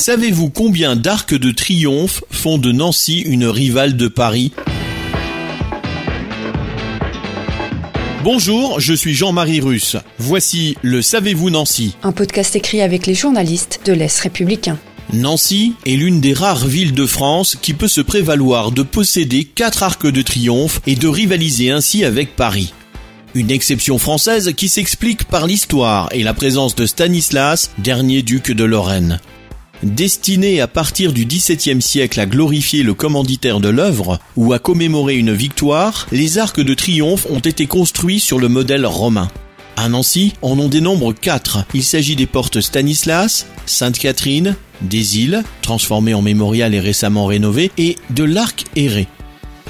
Savez-vous combien d'arcs de triomphe font de Nancy une rivale de Paris? Bonjour, je suis Jean-Marie Russe. Voici le Savez-vous Nancy? Un podcast écrit avec les journalistes de l'Est républicain. Nancy est l'une des rares villes de France qui peut se prévaloir de posséder quatre arcs de triomphe et de rivaliser ainsi avec Paris. Une exception française qui s'explique par l'histoire et la présence de Stanislas, dernier duc de Lorraine. Destiné à partir du XVIIe siècle à glorifier le commanditaire de l'œuvre ou à commémorer une victoire, les arcs de triomphe ont été construits sur le modèle romain. À Nancy, on en dénombre quatre. Il s'agit des portes Stanislas, Sainte-Catherine, des îles, transformées en mémorial et récemment rénovées, et de l'arc aéré.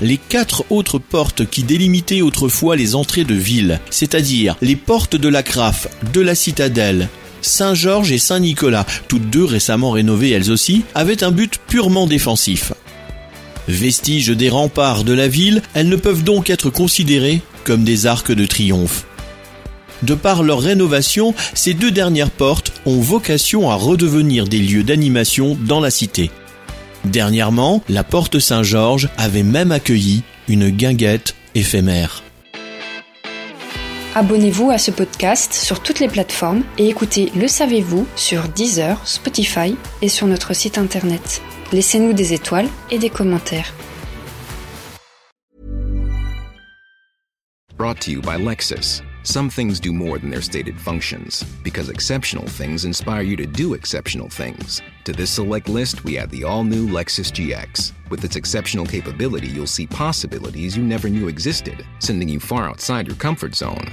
Les quatre autres portes qui délimitaient autrefois les entrées de ville, c'est-à-dire les portes de la Craffe, de la Citadelle, Saint-Georges et Saint-Nicolas, toutes deux récemment rénovées elles aussi, avaient un but purement défensif. Vestiges des remparts de la ville, elles ne peuvent donc être considérées comme des arcs de triomphe. De par leur rénovation, ces deux dernières portes ont vocation à redevenir des lieux d'animation dans la cité. Dernièrement, la porte Saint-Georges avait même accueilli une guinguette éphémère. Abonnez-vous à ce podcast sur toutes les plateformes et écoutez Le Savez-vous sur Deezer, Spotify et sur notre site internet. Laissez-nous des étoiles et des commentaires. Brought to you by Lexus. Some things do more than their stated functions, because exceptional things inspire you to do exceptional things. To this select list, we add the all new Lexus GX. With its exceptional capability, you'll see possibilities you never knew existed, sending you far outside your comfort zone.